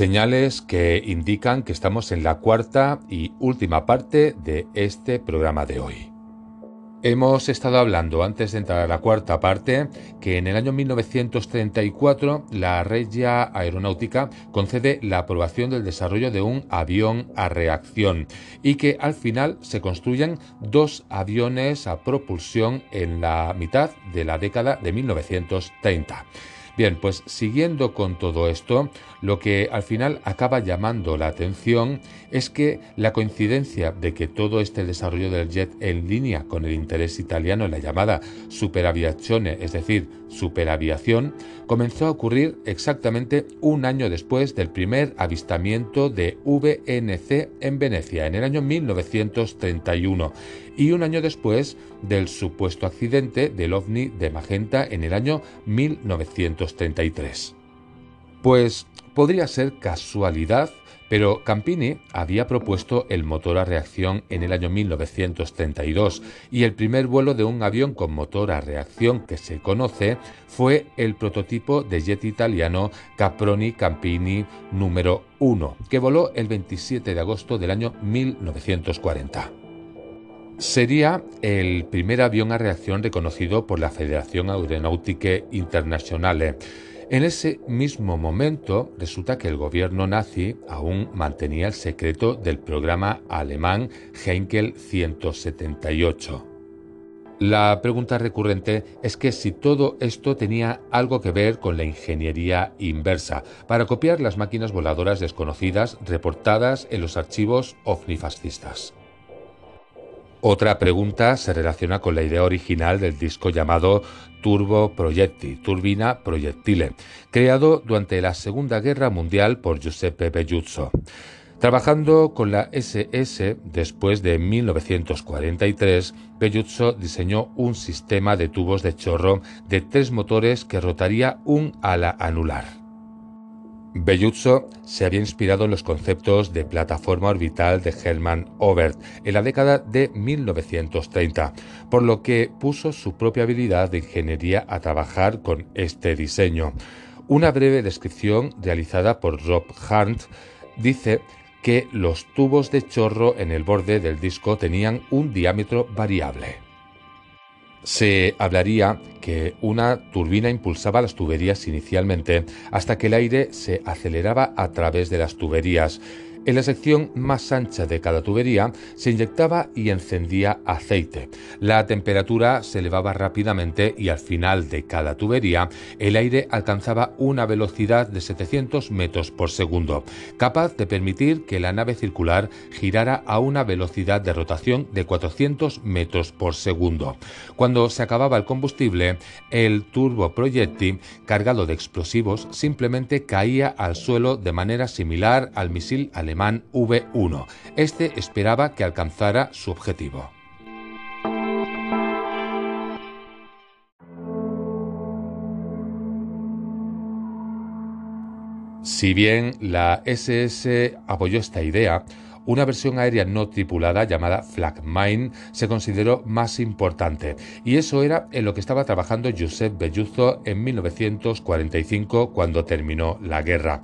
Señales que indican que estamos en la cuarta y última parte de este programa de hoy. Hemos estado hablando antes de entrar a la cuarta parte que en el año 1934 la Regia Aeronáutica concede la aprobación del desarrollo de un avión a reacción y que al final se construyen dos aviones a propulsión en la mitad de la década de 1930. Bien, pues siguiendo con todo esto, lo que al final acaba llamando la atención es que la coincidencia de que todo este desarrollo del jet en línea con el interés italiano en la llamada superaviazione, es decir, superaviación, comenzó a ocurrir exactamente un año después del primer avistamiento de VNC en Venecia, en el año 1931, y un año después del supuesto accidente del ovni de Magenta en el año 1933. Pues podría ser casualidad, pero Campini había propuesto el motor a reacción en el año 1932 y el primer vuelo de un avión con motor a reacción que se conoce fue el prototipo de jet italiano Caproni Campini número 1, que voló el 27 de agosto del año 1940. Sería el primer avión a reacción reconocido por la Federación Aeronáutica Internacional. En ese mismo momento resulta que el gobierno nazi aún mantenía el secreto del programa alemán Heinkel 178. La pregunta recurrente es que si todo esto tenía algo que ver con la ingeniería inversa para copiar las máquinas voladoras desconocidas reportadas en los archivos ovnifascistas. Otra pregunta se relaciona con la idea original del disco llamado Turbo Proietti, Turbina Proiettile, creado durante la Segunda Guerra Mundial por Giuseppe Belluzzo. Trabajando con la SS después de 1943, Belluzzo diseñó un sistema de tubos de chorro de tres motores que rotaría un ala anular. Belluzzo se había inspirado en los conceptos de plataforma orbital de Hermann Obert en la década de 1930, por lo que puso su propia habilidad de ingeniería a trabajar con este diseño. Una breve descripción realizada por Rob Hunt dice que los tubos de chorro en el borde del disco tenían un diámetro variable se hablaría que una turbina impulsaba las tuberías inicialmente hasta que el aire se aceleraba a través de las tuberías en la sección más ancha de cada tubería se inyectaba y encendía aceite. La temperatura se elevaba rápidamente y al final de cada tubería el aire alcanzaba una velocidad de 700 metros por segundo, capaz de permitir que la nave circular girara a una velocidad de rotación de 400 metros por segundo. Cuando se acababa el combustible, el turboproyectil cargado de explosivos simplemente caía al suelo de manera similar al misil alemán alemán V1. Este esperaba que alcanzara su objetivo. Si bien la SS apoyó esta idea, una versión aérea no tripulada llamada Flagmine se consideró más importante, y eso era en lo que estaba trabajando Josep Belluzzo en 1945 cuando terminó la guerra.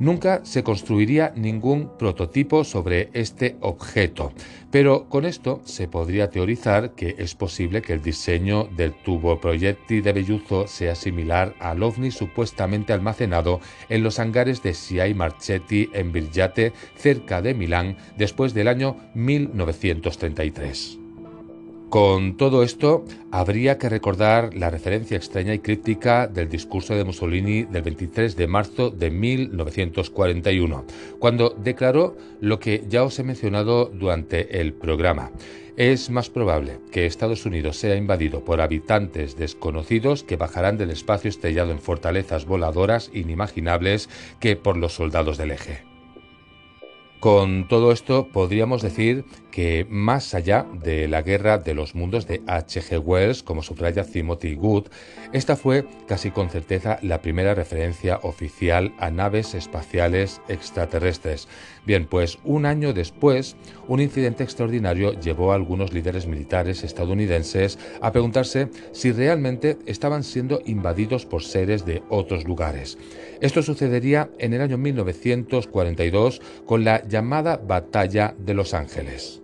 Nunca se construiría ningún prototipo sobre este objeto, pero con esto se podría teorizar que es posible que el diseño del tubo proyectil de Belluzo sea similar al ovni supuestamente almacenado en los hangares de Siai Marchetti en Virgiate, cerca de Milán, después del año 1933. Con todo esto, habría que recordar la referencia extraña y críptica del discurso de Mussolini del 23 de marzo de 1941, cuando declaró lo que ya os he mencionado durante el programa. Es más probable que Estados Unidos sea invadido por habitantes desconocidos que bajarán del espacio estrellado en fortalezas voladoras inimaginables que por los soldados del eje. Con todo esto podríamos decir que más allá de la guerra de los mundos de H.G. Wells, como subraya Timothy Good, esta fue casi con certeza la primera referencia oficial a naves espaciales extraterrestres. Bien, pues un año después, un incidente extraordinario llevó a algunos líderes militares estadounidenses a preguntarse si realmente estaban siendo invadidos por seres de otros lugares. Esto sucedería en el año 1942 con la llamada Batalla de Los Ángeles.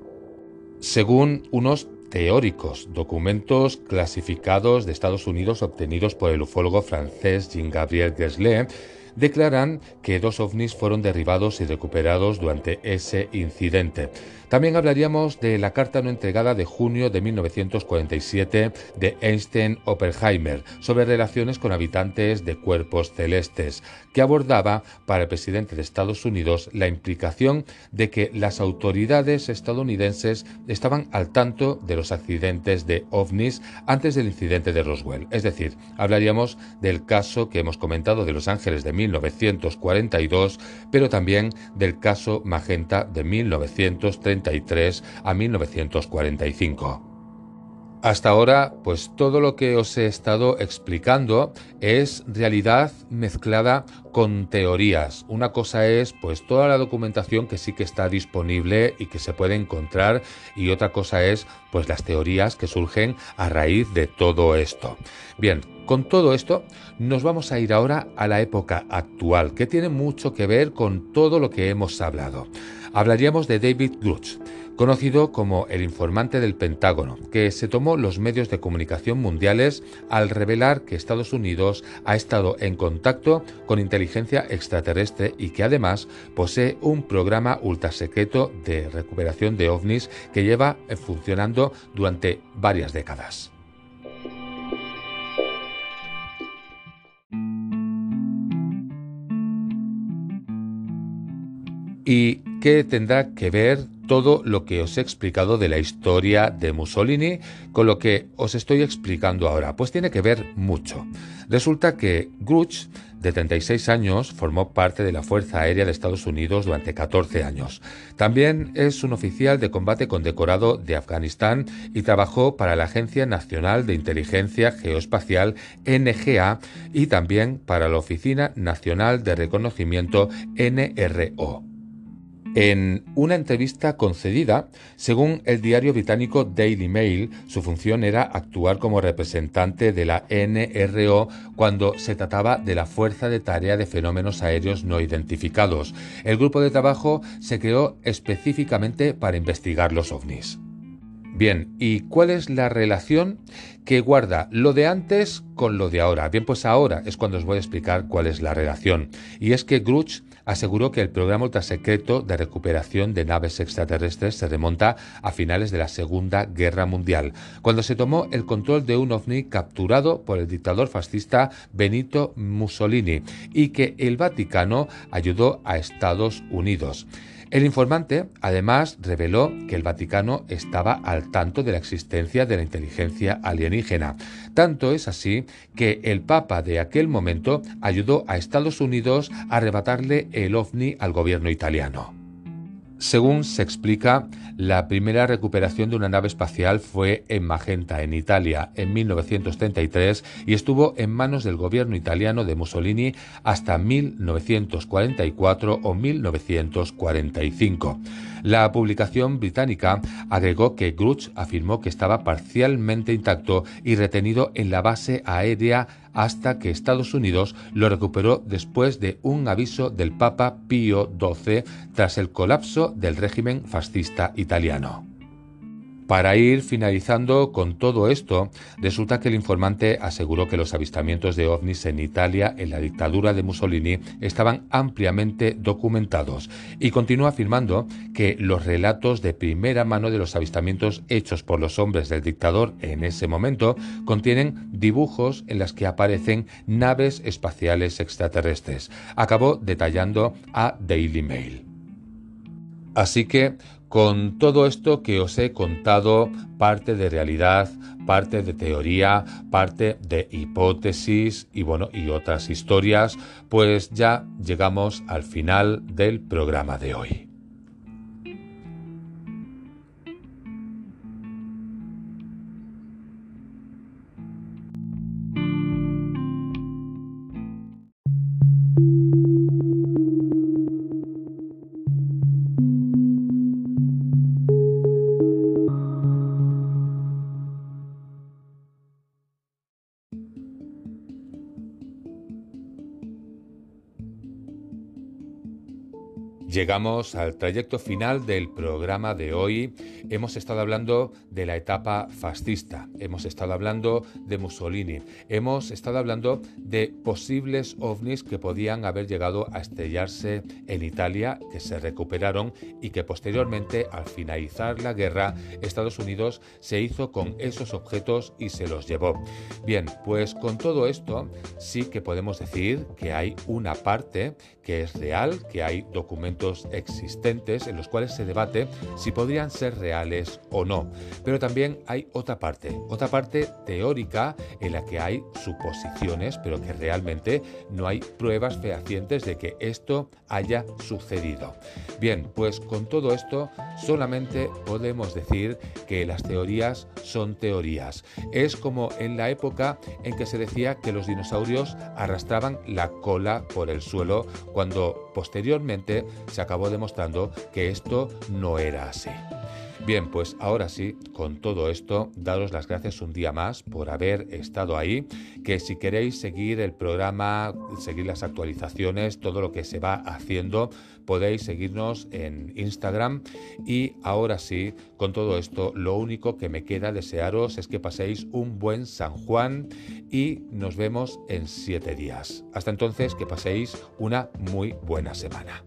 Según unos teóricos, documentos clasificados de Estados Unidos obtenidos por el ufólogo francés Jean-Gabriel Geslet, declaran que dos ovnis fueron derribados y recuperados durante ese incidente. También hablaríamos de la carta no entregada de junio de 1947 de Einstein Oppenheimer sobre relaciones con habitantes de cuerpos celestes, que abordaba para el presidente de Estados Unidos la implicación de que las autoridades estadounidenses estaban al tanto de los accidentes de ovnis antes del incidente de Roswell. Es decir, hablaríamos del caso que hemos comentado de Los Ángeles de 1942, pero también del caso Magenta de 1933 a 1945. Hasta ahora, pues todo lo que os he estado explicando es realidad mezclada con teorías. Una cosa es pues toda la documentación que sí que está disponible y que se puede encontrar y otra cosa es pues las teorías que surgen a raíz de todo esto. Bien, con todo esto nos vamos a ir ahora a la época actual, que tiene mucho que ver con todo lo que hemos hablado. Hablaríamos de David Grush conocido como el informante del Pentágono, que se tomó los medios de comunicación mundiales al revelar que Estados Unidos ha estado en contacto con inteligencia extraterrestre y que además posee un programa ultrasecreto de recuperación de ovnis que lleva funcionando durante varias décadas. ¿Y qué tendrá que ver todo lo que os he explicado de la historia de Mussolini con lo que os estoy explicando ahora? Pues tiene que ver mucho. Resulta que Gruch, de 36 años, formó parte de la Fuerza Aérea de Estados Unidos durante 14 años. También es un oficial de combate condecorado de Afganistán y trabajó para la Agencia Nacional de Inteligencia Geoespacial NGA y también para la Oficina Nacional de Reconocimiento NRO. En una entrevista concedida, según el diario británico Daily Mail, su función era actuar como representante de la NRO cuando se trataba de la Fuerza de Tarea de Fenómenos Aéreos No Identificados. El grupo de trabajo se creó específicamente para investigar los ovnis. Bien, ¿y cuál es la relación que guarda lo de antes con lo de ahora? Bien, pues ahora es cuando os voy a explicar cuál es la relación. Y es que Gruch aseguró que el programa ultrasecreto de recuperación de naves extraterrestres se remonta a finales de la Segunda Guerra Mundial, cuando se tomó el control de un ovni capturado por el dictador fascista Benito Mussolini y que el Vaticano ayudó a Estados Unidos. El informante además reveló que el Vaticano estaba al tanto de la existencia de la inteligencia alienígena. Tanto es así que el Papa de aquel momento ayudó a Estados Unidos a arrebatarle el ovni al gobierno italiano. Según se explica, la primera recuperación de una nave espacial fue en Magenta, en Italia, en 1933 y estuvo en manos del gobierno italiano de Mussolini hasta 1944 o 1945. La publicación británica agregó que Gruch afirmó que estaba parcialmente intacto y retenido en la base aérea hasta que Estados Unidos lo recuperó después de un aviso del Papa Pío XII tras el colapso del régimen fascista italiano. Para ir finalizando con todo esto, resulta que el informante aseguró que los avistamientos de ovnis en Italia en la dictadura de Mussolini estaban ampliamente documentados y continúa afirmando que los relatos de primera mano de los avistamientos hechos por los hombres del dictador en ese momento contienen dibujos en los que aparecen naves espaciales extraterrestres. Acabó detallando a Daily Mail. Así que con todo esto que os he contado, parte de realidad, parte de teoría, parte de hipótesis y bueno, y otras historias, pues ya llegamos al final del programa de hoy. Llegamos al trayecto final del programa de hoy. Hemos estado hablando de la etapa fascista, hemos estado hablando de Mussolini, hemos estado hablando de posibles ovnis que podían haber llegado a estrellarse en Italia, que se recuperaron y que posteriormente, al finalizar la guerra, Estados Unidos se hizo con esos objetos y se los llevó. Bien, pues con todo esto sí que podemos decir que hay una parte que es real, que hay documentos existentes en los cuales se debate si podrían ser reales o no. Pero también hay otra parte, otra parte teórica en la que hay suposiciones, pero que realmente no hay pruebas fehacientes de que esto haya sucedido. Bien, pues con todo esto solamente podemos decir que las teorías son teorías. Es como en la época en que se decía que los dinosaurios arrastraban la cola por el suelo cuando posteriormente se acabó demostrando que esto no era así. Bien, pues ahora sí, con todo esto, daros las gracias un día más por haber estado ahí, que si queréis seguir el programa, seguir las actualizaciones, todo lo que se va haciendo, podéis seguirnos en Instagram y ahora sí, con todo esto, lo único que me queda desearos es que paséis un buen San Juan y nos vemos en siete días. Hasta entonces, que paséis una muy buena semana.